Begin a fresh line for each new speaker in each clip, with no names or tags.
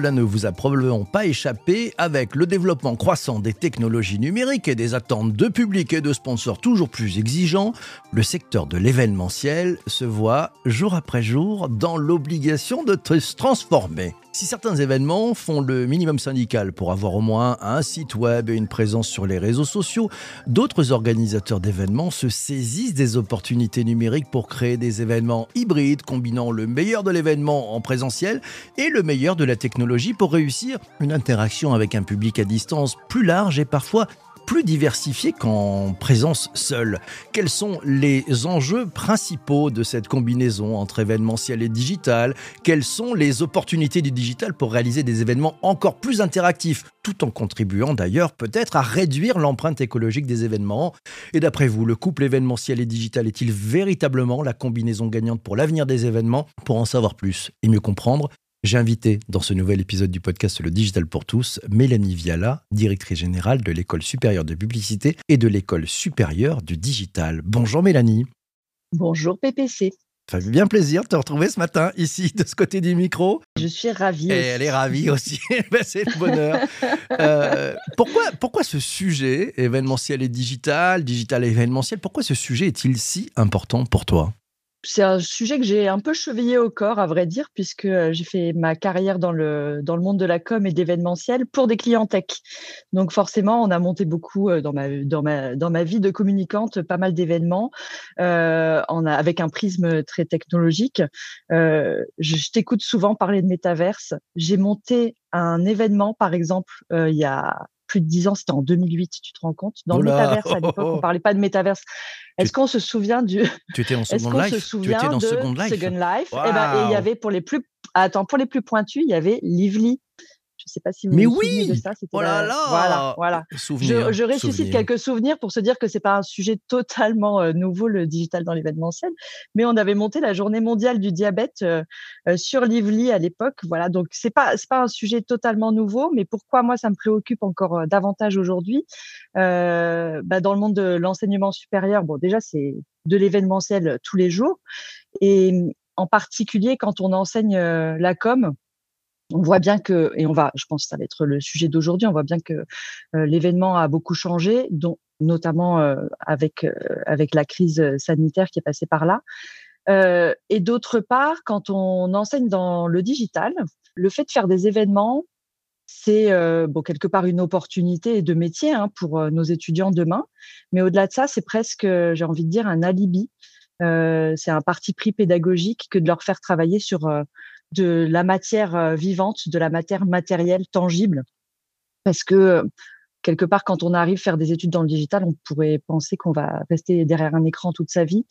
cela ne vous a probablement pas échappé, avec le développement croissant des technologies numériques et des attentes de public et de sponsors toujours plus exigeants, le secteur de l'événementiel se voit jour après jour dans l'obligation de se transformer. Si certains événements font le minimum syndical pour avoir au moins un site web et une présence sur les réseaux sociaux, d'autres organisateurs d'événements se saisissent des opportunités numériques pour créer des événements hybrides combinant le meilleur de l'événement en présentiel et le meilleur de la technologie pour réussir une interaction avec un public à distance plus large et parfois plus diversifié qu'en présence seule. Quels sont les enjeux principaux de cette combinaison entre événementiel et digital? Quelles sont les opportunités du digital pour réaliser des événements encore plus interactifs, tout en contribuant d'ailleurs peut-être à réduire l'empreinte écologique des événements. Et d'après vous, le couple événementiel et digital est-il véritablement la combinaison gagnante pour l'avenir des événements? Pour en savoir plus et mieux comprendre, j'ai invité dans ce nouvel épisode du podcast Le Digital pour tous Mélanie Viala, directrice générale de l'École supérieure de publicité et de l'École supérieure du digital. Bonjour Mélanie.
Bonjour PPC.
Ça fait bien plaisir de te retrouver ce matin ici, de ce côté du micro.
Je suis ravie.
Et elle est ravie aussi. Ben, c'est le bonheur. Euh, pourquoi, pourquoi ce sujet événementiel et digital, digital et événementiel, pourquoi ce sujet est-il si important pour toi?
C'est un sujet que j'ai un peu chevillé au corps, à vrai dire, puisque j'ai fait ma carrière dans le, dans le monde de la com et d'événementiel pour des clients tech. Donc forcément, on a monté beaucoup dans ma, dans ma, dans ma vie de communicante, pas mal d'événements, euh, avec un prisme très technologique. Euh, je, je t'écoute souvent parler de métaverse. J'ai monté un événement, par exemple, euh, il y a plus de dix ans, c'était en 2008, tu te rends compte Dans le métaverse, à l'époque, on parlait pas de métaverse. Est-ce qu'on se souvient du
Tu étais en Second Life. Se
tu étais dans Second Life? Second Life? Et, ben, et il y avait pour les plus attends pour les plus pointus, il y avait Lively. Je ne sais pas si vous
Mais
vous
oui
de ça.
Oh là là
Voilà, voilà. je, je, ressuscite quelques souvenirs pour se dire que c'est pas un sujet totalement euh, nouveau le digital dans l'événementiel, mais on avait monté la Journée mondiale du diabète euh, euh, sur Lively à l'époque. Voilà, donc c'est pas c'est pas un sujet totalement nouveau, mais pourquoi moi ça me préoccupe encore davantage aujourd'hui bah, Dans le monde de l'enseignement supérieur, bon déjà c'est de l'événementiel tous les jours et en particulier quand on enseigne la com on voit bien que, et on va, je pense que ça va être le sujet d'aujourd'hui, on voit bien que euh, l'événement a beaucoup changé, dont, notamment euh, avec, euh, avec la crise sanitaire qui est passée par là. et d'autre part, quand on enseigne dans le digital, le fait de faire des événements, c'est quelque part une opportunité de métier hein, pour nos étudiants demain. Mais au-delà de ça, c'est presque, j'ai envie de dire, un alibi. c'est un parti pris pédagogique que de leur faire travailler sur de la matière euh, vivante, de la matière matérielle, tangible. Parce que quelque part, quand on arrive à faire des études dans le digital, on pourrait penser qu'on va rester derrière un écran toute sa vie.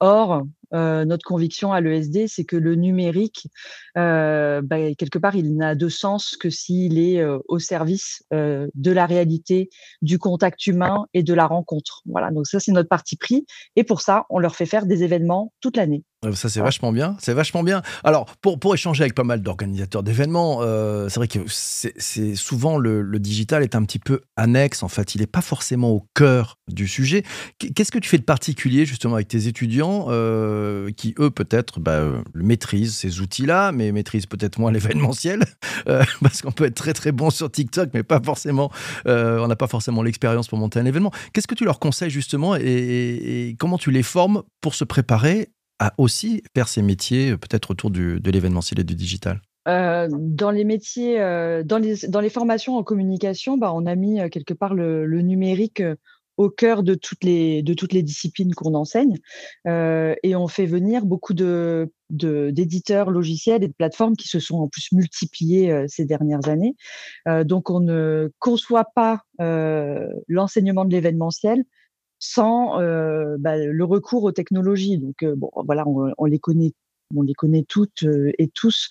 Or, euh, notre conviction à l'ESD, c'est que le numérique, euh, bah, quelque part, il n'a de sens que s'il est euh, au service de la réalité, du contact humain et de la rencontre. Voilà, donc ça, c'est notre parti pris. Et pour ça, on leur fait faire des événements toute l'année.
Ça, c'est vachement bien. C'est vachement bien. Alors, pour, pour échanger avec pas mal d'organisateurs d'événements, euh, c'est vrai que c'est souvent le, le, digital est un petit peu annexe. En fait, il n'est pas forcément au cœur du sujet. Qu'est-ce que tu fais de particulier, justement, avec tes étudiants euh, qui, eux, peut-être bah, euh, maîtrisent ces outils-là, mais maîtrisent peut-être moins l'événementiel euh, Parce qu'on peut être très, très bon sur TikTok, mais pas forcément, euh, on n'a pas forcément l'expérience pour monter un événement. Qu'est-ce que tu leur conseilles, justement, et, comment tu les formes pour se préparer à aussi faire ces métiers, peut-être autour de l'événementiel et du digital?
Euh, dans les métiers, euh, dans, les, formations en communication, bah, on a mis euh, quelque part le, numérique euh, au cœur de toutes les, de toutes les disciplines qu'on enseigne. Euh, et on fait venir beaucoup de, d'éditeurs logiciels et de plateformes qui se sont en plus multipliés ces dernières années. donc on ne conçoit pas l'enseignement de l'événementiel sans euh, bah, le recours aux technologies. Donc euh, bon, voilà, on, les connaît. On les connaît toutes euh, et tous,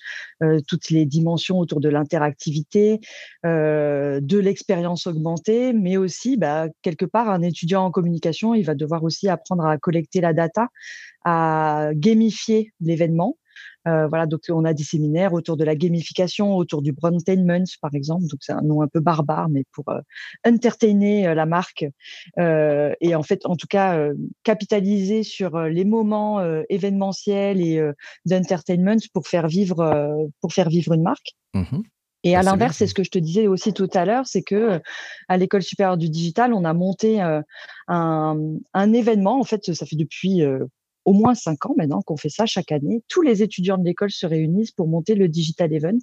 toutes les dimensions autour de l'interactivité, de l'expérience augmentée, mais aussi, bah, quelque part, un étudiant en communication, il va devoir aussi apprendre à collecter la data, à gamifier l'événement, euh, voilà, donc on a des séminaires autour de la gamification, autour du brandtainment, par exemple. Donc c'est un nom un peu barbare, mais pour euh, entertainer euh, la marque et en fait, en tout cas, capitaliser sur les moments événementiels et d'entertainment pour faire vivre pour faire vivre une marque. Mmh Et à l'inverse, c'est ce que je te disais aussi tout à l'heure, c'est que à l'école supérieure du digital, on a monté un, un, événement. En fait, ça fait depuis au moins cinq ans maintenant qu'on fait ça chaque année. Tous les étudiants de l'école se réunissent pour monter le Digital Event.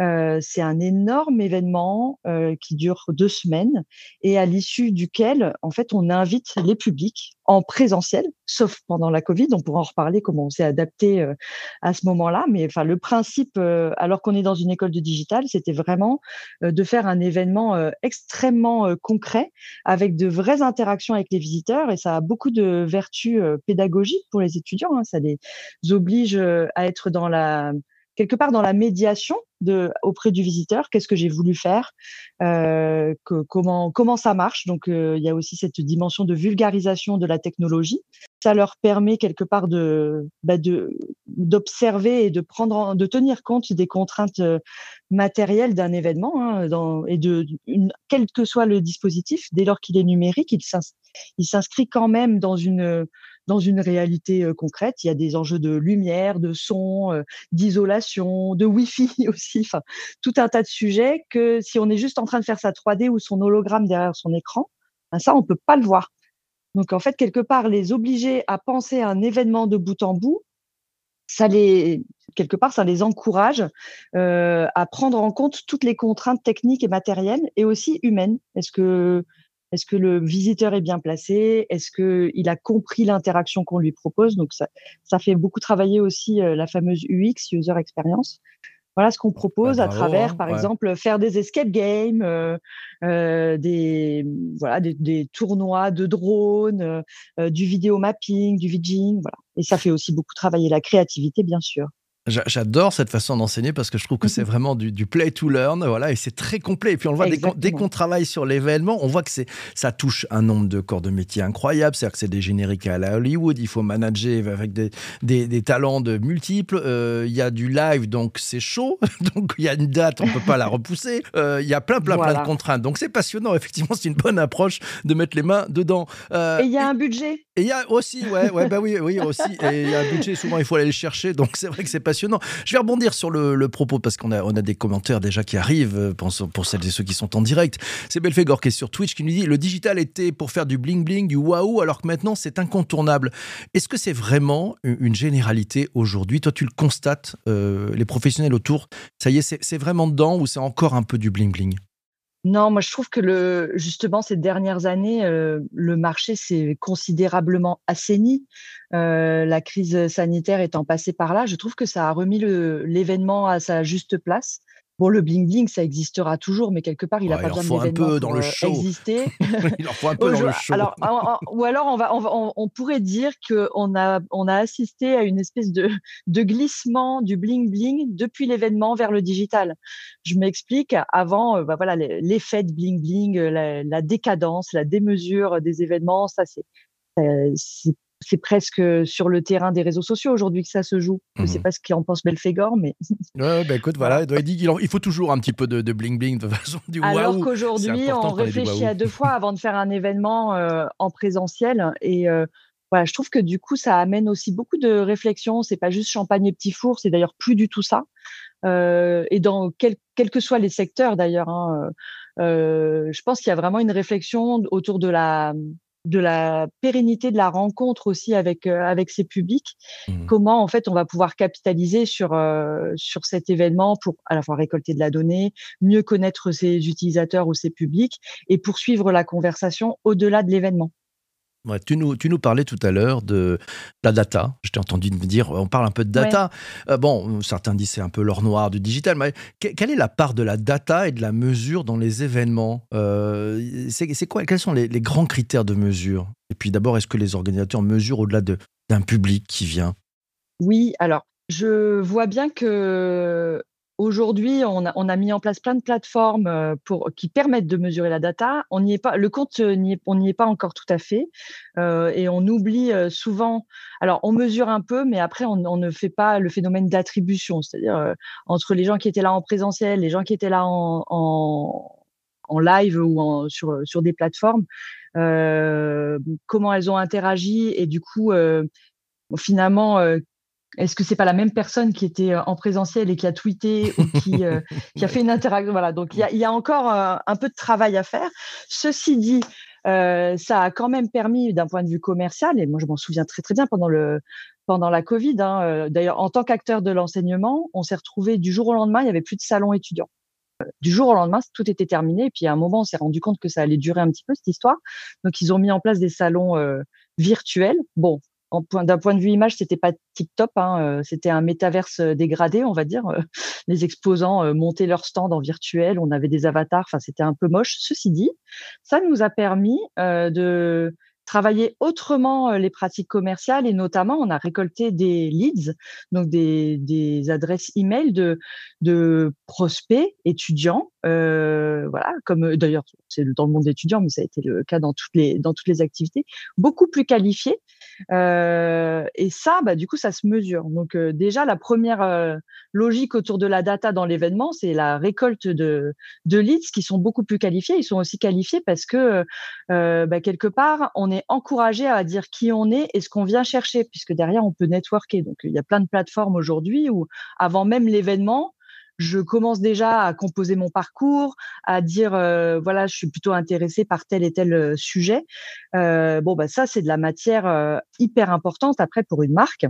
Euh, c'est un énorme événement euh, qui dure deux semaines et à l'issue duquel, en fait, on invite les publics en présentiel, sauf pendant la Covid. On pourra en reparler comment on s'est adapté euh, à ce moment-là. Mais enfin, le principe, euh, alors qu'on est dans une école de digital, c'était vraiment euh, de faire un événement extrêmement concret avec de vraies interactions avec les visiteurs et ça a beaucoup de vertus pédagogiques pour les étudiants. Hein. Ça les oblige à être dans la quelque part dans la médiation auprès du visiteur. Qu'est-ce que j'ai voulu faire euh, comment, comment ça marche Donc, euh, il y a aussi cette dimension de vulgarisation de la technologie. Ça leur permet quelque part de, bah d'observer et de prendre, de tenir compte des contraintes euh, matérielles d'un événement hein, et de quel que soit le dispositif, dès lors qu'il est numérique, il s'inscrit quand même dans une dans une réalité concrète. Il y a des enjeux de lumière, de son, d'isolation, de Wi-Fi aussi, enfin, tout un tas de sujets que si on est juste en train de faire sa 3D ou son hologramme derrière son écran, ben ça, on peut pas le voir. Donc, en fait, quelque part, les obliger à penser à un événement de bout en bout, ça les, quelque part, ça les encourage à prendre en compte toutes les contraintes techniques et matérielles et aussi humaines. Est-ce que est-ce que le visiteur est bien placé? Est-ce qu'il a compris l'interaction qu'on lui propose? Donc, ça, ça fait beaucoup travailler aussi euh, la fameuse UX, User Experience. Voilà ce qu'on propose bah, à travers, par exemple, faire des escape games, euh, euh, des, voilà, des, tournois de drones, du vidéo mapping, du vidging. Voilà. Et ça fait aussi beaucoup travailler la créativité, bien sûr.
J'adore cette façon d'enseigner parce que je trouve que c'est mhm. vraiment du, play to learn, voilà, et c'est très complet. Et puis on le voit dès qu'on travaille sur l'événement, on voit que c'est ça touche un nombre de corps de métier incroyable. C'est-à-dire que c'est des génériques à la Hollywood, il faut manager avec des, des, talents de multiples. Euh, il y a du live, donc c'est chaud, donc il y a une date, on peut pas la repousser. Euh, il y a plein, plein, plein de contraintes. Donc c'est passionnant. Effectivement, c'est une bonne approche de mettre les mains dedans.
Euh, et il y a un budget.
Et il y a aussi, ouais, ouais, bah oui, oui aussi. Et il y a un budget. Souvent, il faut aller le chercher. Donc c'est vrai que c'est passionnant je vais rebondir sur le, propos parce qu'on a, on a des commentaires déjà qui arrivent euh, pour, celles et ceux qui sont en direct. C'est Belfegor qui est sur Twitch qui nous dit le digital était pour faire du bling bling, du waouh, alors que maintenant c'est incontournable. Est-ce que c'est vraiment une généralité aujourd'hui? Toi, tu le constates, euh, les professionnels autour, ça y est, c'est vraiment dedans ou c'est encore un peu du bling bling?
Non, moi je trouve que le, justement ces dernières années, euh, le marché s'est considérablement assaini. Euh, la crise sanitaire étant passée par là, je trouve que ça a remis l'événement à sa juste place. Bon, le bling bling, ça existera toujours, mais quelque part, il n'a pas besoin d'événements pour
le
euh, exister.
il en faut un peu dans le show.
Alors, ou alors, on, va, on, pourrait dire qu'on a, on a assisté à une espèce de, de glissement du bling bling depuis l'événement vers le digital. Je m'explique. Avant, euh, bah voilà, l'effet de bling bling, la, la, décadence, la démesure des événements, ça c'est c'est presque sur le terrain des réseaux sociaux aujourd'hui que ça se joue. Je ne sais mmh pas ce qu'en pense Belphégor, mais.
Ouais, bah écoute, voilà, il dit qu'il faut toujours un petit peu de, bling bling de façon du
Alors qu'aujourd'hui, on réfléchit à deux fois avant de faire un événement euh, en présentiel. Et euh, voilà, je trouve que du coup, ça amène aussi beaucoup de réflexion. C'est pas juste champagne et petit four, c'est d'ailleurs plus du tout ça. Euh, et dans quels que soient les secteurs d'ailleurs, hein, je pense qu'il y a vraiment une réflexion autour de la de la pérennité de la rencontre aussi avec euh, avec ces publics. Mmh. Comment en fait on va pouvoir capitaliser sur euh, sur cet événement pour à la fois récolter de la donnée, mieux connaître ses utilisateurs ou ses publics et poursuivre la conversation au-delà de l'événement?
Tu, nous, tu nous parlais tout à l'heure de la data. Je t'ai entendu me dire, on parle un peu de data. Euh, bon, certains disent c'est un peu l'or noir du digital, mais quelle est la part de la data et de la mesure dans les événements? Euh, c'est, quoi, Quels sont les, les, grands critères de mesure? Et puis d'abord, est-ce que les organisateurs mesurent au-delà d'un public qui vient?
Oui, alors je vois bien que Aujourd'hui, on a, mis en place plein de plateformes euh, qui permettent de mesurer la data. On n'y est pas, le compte, on n'y est pas encore tout à fait, euh, et on oublie euh, souvent. Alors, on mesure un peu, mais après, on, ne fait pas le phénomène d'attribution, c'est-à-dire entre les gens qui étaient là en présentiel, les gens qui étaient là en, en, live ou sur, sur des plateformes, comment elles ont interagi et du coup, finalement est-ce que c'est pas la même personne qui était en présentiel et qui a tweeté ou qui, qui a fait une interaction? Voilà, donc il y a, encore un peu de travail à faire. Ceci dit, ça a quand même permis, d'un point de vue commercial, et moi je m'en souviens très très bien pendant le pendant la Covid. Hein, d'ailleurs, en tant qu'acteur de l'enseignement, on s'est retrouvé du jour au lendemain, il y avait plus de salons étudiants du jour au lendemain, tout était terminé. Et puis à un moment, on s'est rendu compte que ça allait durer un petit peu cette histoire. Donc ils ont mis en place des salons euh, virtuels. Bon, d'un point de vue image, c'était pas tip top. Hein, euh, c'était un métaverse euh, dégradé, on va dire. Les exposants montaient leur stand en virtuel. On avait des avatars. C'était un peu moche. Ceci dit, ça nous a permis de travailler autrement les pratiques commerciales et notamment on a récolté des leads, donc des, des adresses email de, de prospects étudiants, euh, voilà, comme d'ailleurs c'est dans le monde étudiant, mais ça a été le cas dans toutes dans toutes les activités, beaucoup plus qualifiés. Euh, et ça, bah, du coup, ça se mesure. Donc déjà la première logique autour de la data dans l'événement, c'est la récolte de de leads qui sont beaucoup plus qualifiés. Ils sont aussi qualifiés parce que bah, quelque part on est encouragé à dire qui on est et ce qu'on vient chercher, puisque derrière, on peut networker. Donc, il y a plein de plateformes aujourd'hui où, avant même l'événement, je commence déjà à composer mon parcours, à dire euh, voilà, je suis plutôt intéressé par tel et tel euh, sujet. Euh, bon, bah ça, c'est de la matière hyper importante après pour une marque.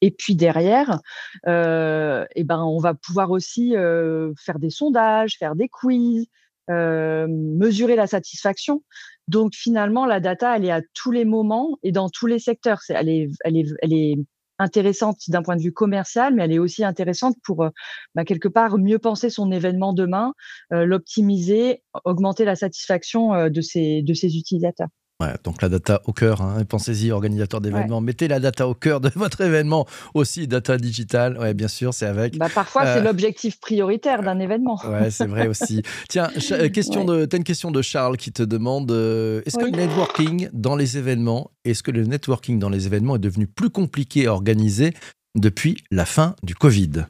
Et puis derrière, euh, et ben on va pouvoir aussi faire des sondages, faire des quiz, mesurer la satisfaction. Donc finalement, la data, elle est à tous les moments et dans tous les secteurs. elle, est, elle, est, elle est intéressante d'un point de vue commercial, mais elle est aussi intéressante pour bah, quelque part mieux penser son événement demain, l'optimiser, augmenter la satisfaction ses, de ses utilisateurs.
Ouais, donc la data au cœur, hein. pensez-y, organisateur d'événements, mettez la data au cœur de votre événement aussi, data digital, ouais, bien sûr, c'est avec.
Bah, parfois, c'est euh, l'objectif prioritaire d'un événement.
Ouais, c'est vrai aussi. Tiens, euh, question de, as une question de Charles qui te demande euh, est-ce que le networking dans les événements, est-ce que le networking dans les événements est devenu plus compliqué à organiser depuis la fin du Covid?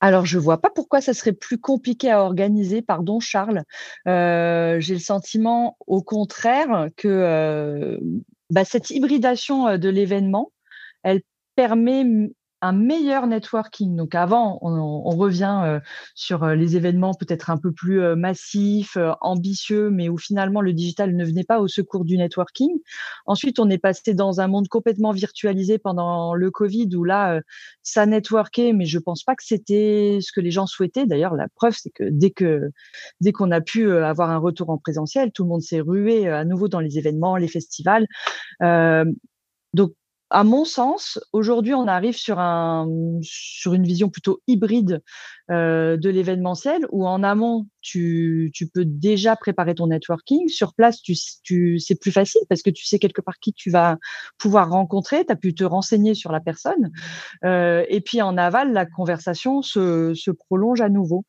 Alors, je vois pas pourquoi ça serait plus compliqué à organiser, pardon Charles. Euh, j'ai le sentiment, au contraire, que euh, bah, cette hybridation euh, de l'événement, elle permet un meilleur networking. Donc avant, on, revient euh, sur euh, les événements peut-être un peu plus euh, massifs, ambitieux, mais où finalement le digital ne venait pas au secours du networking. Ensuite, on est passé dans un monde complètement virtualisé pendant le Covid, où là, ça networkait, mais je pense pas que c'était ce que les gens souhaitaient. D'ailleurs, la preuve, c'est que dès que dès qu'on a pu avoir un retour en présentiel, tout le monde s'est rué à nouveau dans les événements, les festivals. donc à mon sens, aujourd'hui, on arrive sur, un, sur une vision plutôt hybride euh, de l'événementiel, où en amont, tu, tu, peux déjà préparer ton networking. Sur place, tu, tu, c'est plus facile parce que tu sais quelque part qui tu vas pouvoir rencontrer, tu as pu te renseigner sur la personne. Euh, et puis en aval, la conversation se, se prolonge à nouveau.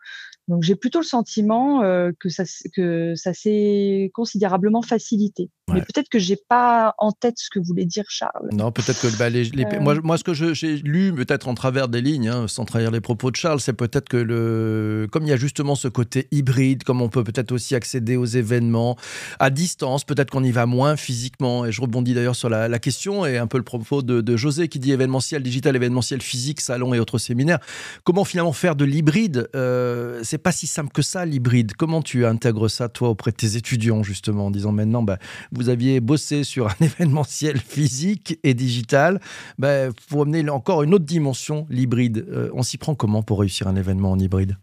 Donc j'ai plutôt le sentiment euh, que ça, que ça s'est considérablement facilité. Mais peut-être que j'ai pas en tête ce que voulait dire Charles.
Non, peut-être que bah, les, euh. moi, moi, ce que j'ai lu, peut-être en travers des lignes, hein, sans trahir les propos de Charles, c'est peut-être que le, comme il y a justement ce côté hybride, comme on peut peut-être aussi accéder aux événements à distance, peut-être qu'on y va moins physiquement. Et je rebondis d'ailleurs sur la, question et un peu le propos de, José qui dit événementiel digital, événementiel physique, salon et autres séminaires. Comment finalement faire de l'hybride euh, C'est pas si simple que ça, l'hybride. Comment tu intègres ça, toi, auprès de tes étudiants, justement, en disant maintenant, bah, vous aviez bossé sur un événementiel physique et digital, bah, faut amener encore une autre dimension, l'hybride. Euh, on s'y prend comment pour réussir un événement en hybride?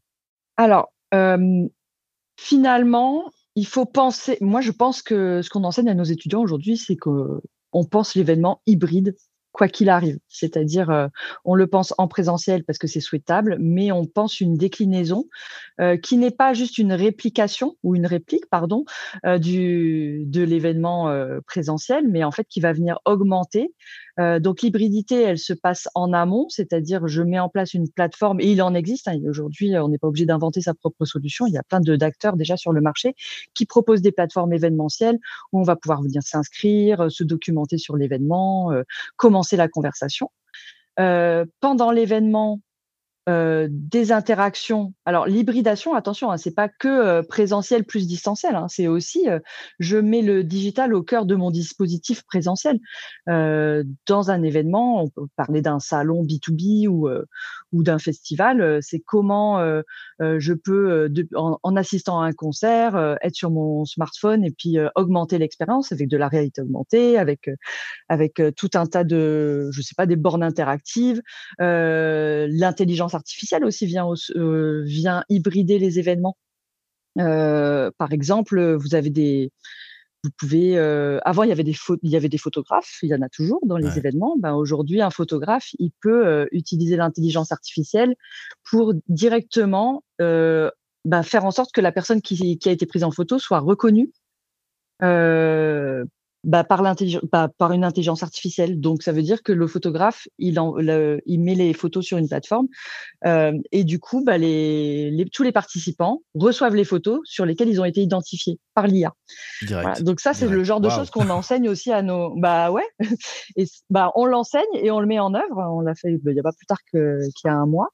Alors, euh, finalement, il faut penser. Moi, je pense que ce qu'on enseigne à nos étudiants aujourd'hui, c'est qu'on pense l'événement hybride quoi qu'il arrive. C'est-à-dire, euh, on le pense en présentiel parce que c'est souhaitable, mais on pense une déclinaison euh, qui n'est pas juste une réplication ou une réplique, pardon, euh, du, de l'événement présentiel, mais en fait qui va venir augmenter donc l'hybridité, elle se passe en amont, c'est-à-dire je mets en place une plateforme et il en existe. Hein, Aujourd'hui, on n'est pas obligé d'inventer sa propre solution. Il y a plein d'acteurs déjà sur le marché qui proposent des plateformes événementielles où on va pouvoir venir s'inscrire, se documenter sur l'événement, euh, la conversation. pendant l'événement, euh, des interactions. Alors l'hybridation, attention, hein, c'est pas que euh, présentiel plus distanciel, hein, c'est aussi euh, je mets le digital au cœur de mon dispositif présentiel. dans un événement, on peut parler d'un salon B2B ou ou d'un festival, c'est comment je peux, en, assistant à un concert, être sur mon smartphone et puis augmenter l'expérience avec de la réalité augmentée, avec avec tout un tas de, je sais pas, des bornes interactives, l'intelligence artificielle aussi vient, euh, vient hybrider les événements. Euh, par exemple, vous avez des, vous pouvez. Euh, avant, il y avait des il y avait des photographes. Il y en a toujours dans les événements. Ben, aujourd'hui, un photographe, il peut utiliser l'intelligence artificielle pour directement ben, faire en sorte que la personne qui, qui, a été prise en photo soit reconnue bah, par, bah, par une intelligence artificielle. Donc, ça veut dire que le photographe, il, en, il met les photos sur une plateforme euh, et du coup, bah, les, les, tous les participants reçoivent les photos sur lesquelles ils ont été identifiés par l'IA. Donc ça, c'est le genre de choses qu'on enseigne aussi à nos. Bah ouais. Et bah on l'enseigne et on le met en œuvre. On l'a fait bah, il n'y a pas plus tard qu'il y a un mois.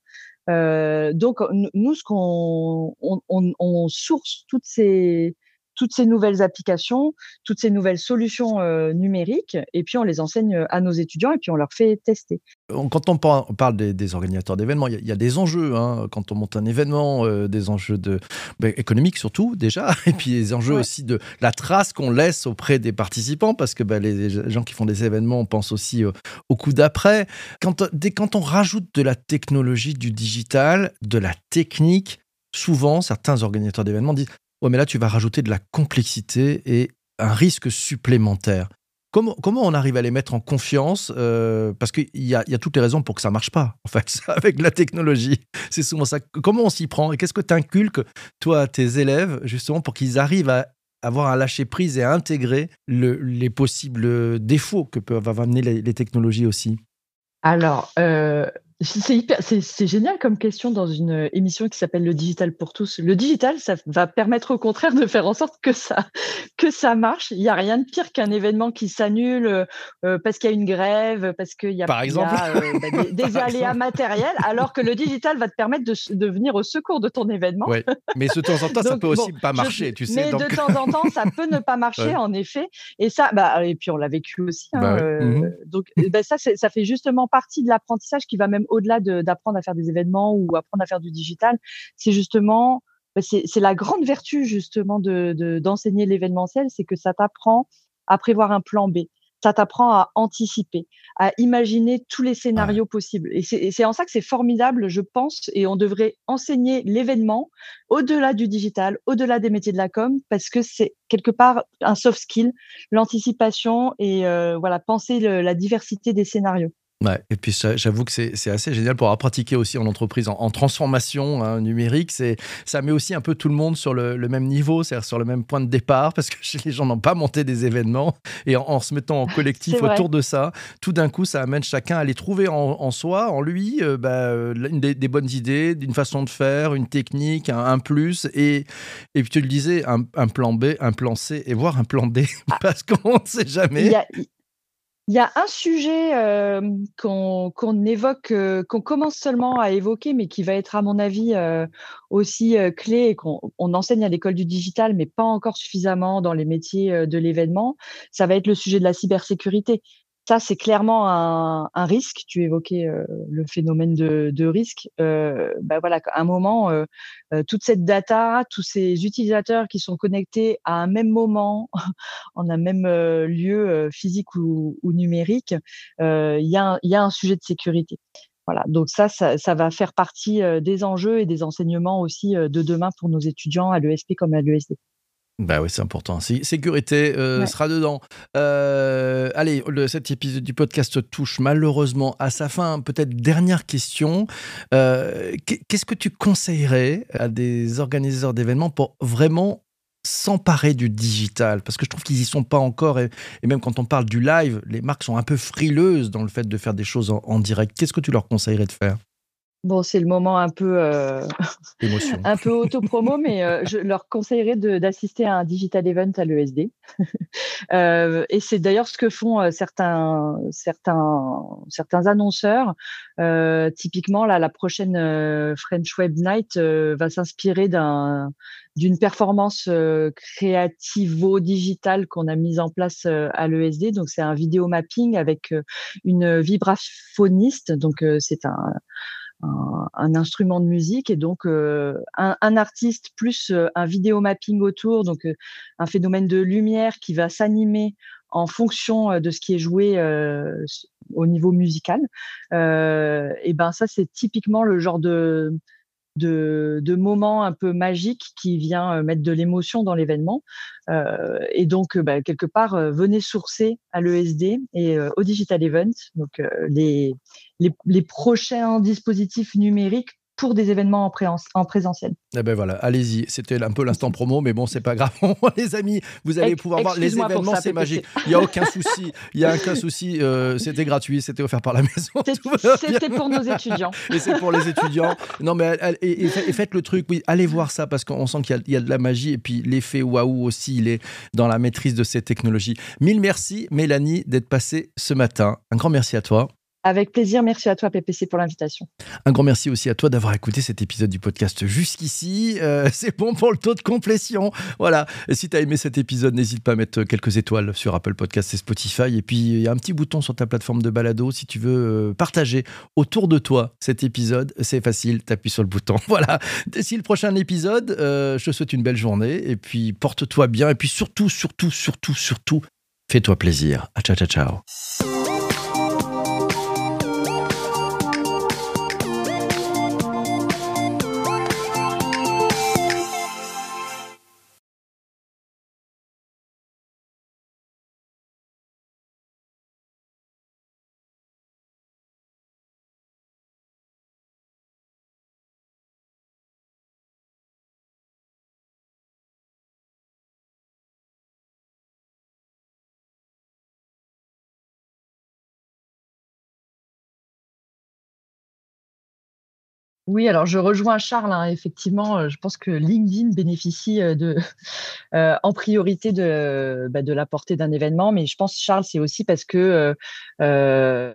Euh, donc nous, ce qu'on on, on, on, source toutes ces toutes ces nouvelles applications, toutes ces nouvelles solutions euh, numériques, et puis on les enseigne euh, à nos étudiants et puis on leur fait tester.
Quand on parle des, organisateurs d'événements, il y, a des enjeux. Hein. Quand on monte un événement, euh, des enjeux de, ben, économiques surtout déjà, et puis des enjeux aussi de la trace qu'on laisse auprès des participants, parce que ben, les gens qui font des événements pensent aussi au coup d'après. Quand, dès, quand on rajoute de la technologie, du digital, de la technique, souvent, certains organisateurs d'événements disent Ouais, mais là, tu vas rajouter de la complexité et un risque supplémentaire. Comment, comment on arrive à les mettre en confiance euh, Parce qu'il y a, y a toutes les raisons pour que ça marche pas, en fait, avec la technologie. C'est souvent ça. Comment on s'y prend Et qu'est-ce que tu inculques, toi, à tes élèves, justement, pour qu'ils arrivent à avoir un lâcher-prise et à intégrer les possibles défauts que peuvent amener les, les technologies aussi?
Alors, euh, c'est génial comme question dans une émission qui s'appelle Le digital pour tous. Le digital, ça va permettre au contraire de faire en sorte que ça, que ça marche. Il n'y a rien de pire qu'un événement qui s'annule euh, euh, parce qu'il y a une grève, parce qu'il y a,
Par exemple.
Euh, bah, des, aléas matériels, alors que le digital va te permettre de, de venir au secours de ton événement.
Mais de temps en temps, ça peut aussi pas marcher, tu sais.
Mais de temps en temps, ça peut ne pas marcher, en effet. Et ça, bah, et puis on l'a vécu aussi. Hein, bah mmh donc, bah, ça, ça fait justement partie de l'apprentissage qui va même au-delà d'apprendre à faire des événements ou apprendre à faire du digital, c'est justement, bah, c'est la grande vertu justement de d'enseigner l'événementiel, c'est que ça t'apprend à prévoir un plan B ça t'apprend à anticiper, à imaginer tous les scénarios possibles. Et c'est en ça que c'est formidable, je pense, et on devrait enseigner l'événement au-delà du digital, au-delà des métiers de la com, parce que c'est quelque part un soft skill, l'anticipation et euh, voilà penser la diversité des scénarios.
Ouais, et puis j'avoue que c'est assez génial pour pratiquer aussi en entreprise en, transformation hein, numérique. Ça met aussi un peu tout le monde sur le, même niveau, c'est-à-dire sur le même point de départ, parce que les gens n'ont pas monté des événements et en, se mettant en collectif autour de ça, tout d'un coup, ça amène chacun à les trouver en, soi, en lui, euh, bah, une des, bonnes idées, d'une façon de faire, une technique, un, plus, et et puis tu le disais, un, plan B, un plan C et voire un plan D, ah. parce qu'on ne sait jamais.
Il y a un sujet euh, qu'on évoque, euh, qu'on commence seulement à évoquer, mais qui va être, à mon avis, euh, aussi clé et qu'on enseigne à l'école du digital, mais pas encore suffisamment dans les métiers de l'événement. Ça va être le sujet de la cybersécurité. Ça, c'est clairement un, risque. Tu évoquais le phénomène de, risque. Bah voilà, à un moment, toute cette data, tous ces utilisateurs qui sont connectés à un même moment, en un même lieu physique ou, numérique, il y, a un, sujet de sécurité. Voilà, donc ça, ça va faire partie des enjeux et des enseignements aussi de demain pour nos étudiants à l'ESP comme à l'ESD.
Bah oui, c'est important. Sécurité euh, sera dedans. Euh, allez, le, cet épisode du podcast touche malheureusement à sa fin. Peut-être dernière question. Euh, qu'est-ce que tu conseillerais à des organisateurs d'événements pour vraiment s'emparer du digital? Parce que je trouve qu'ils y sont pas encore. Et, même quand on parle du live, les marques sont un peu frileuses dans le fait de faire des choses en direct. Qu'est-ce que tu leur conseillerais de faire?
Bon, c'est le moment un peu, euh, un peu auto-promo, mais euh, je leur conseillerais d'assister à un digital event à l'ESD. euh, et c'est d'ailleurs ce que font euh, certains, certains, certains annonceurs. Euh, typiquement, là, la prochaine French Web Night va s'inspirer d'un d'une performance créativo-digitale qu'on a mise en place à l'ESD. Donc, c'est un vidéo mapping avec une vibraphoniste. Donc, c'est un un, instrument de musique et donc euh, un, artiste plus euh, un vidéo mapping autour, donc euh, un phénomène de lumière qui va s'animer en fonction de ce qui est joué au niveau musical. et ben ça c'est typiquement le genre de de, de moments un peu magiques qui vient mettre de l'émotion dans l'événement. Euh, et donc, bah, quelque part, venez sourcer à l'ESD et au Digital Event, donc les, les, les prochains dispositifs numériques pour des événements en, en présentiel.
Eh ben voilà, allez-y. C'était un peu l'instant promo, mais bon, c'est pas grave. les amis, vous allez pouvoir voir les événements, c'est magique. Il n'y a aucun souci. Il y a aucun souci. Euh, c'était gratuit, c'était offert par la maison.
C'était pour nos étudiants.
Et c'est pour les étudiants. Non, mais et, faites le truc. Oui, allez voir ça parce qu'on sent qu'il y, y, a de la magie et puis l'effet waouh aussi, il est dans la maîtrise de ces technologies. Mille merci, Mélanie, d'être passée ce matin. Un grand merci à toi.
Avec plaisir. Merci à toi, PPC, pour l'invitation.
Un grand merci aussi à toi d'avoir écouté cet épisode du podcast jusqu'ici. Euh, c'est bon pour le taux de complétion. Voilà. Si tu as aimé cet épisode, n'hésite pas à mettre quelques étoiles sur Apple Podcasts et Spotify. Et puis, il y a un petit bouton sur ta plateforme de balado si tu veux euh, partager autour de toi cet épisode. C'est facile, tu appuies sur le bouton. Voilà. D'ici le prochain épisode, euh, je te souhaite une belle journée. Et puis, porte-toi bien. Et puis, surtout, surtout, surtout, surtout, fais-toi plaisir. ciao, ciao, ciao.
Oui, alors je rejoins Charles, hein, effectivement, euh, je pense que LinkedIn bénéficie euh, de, euh, en priorité de, bah, de la portée d'un événement, mais je pense, Charles, c'est aussi parce que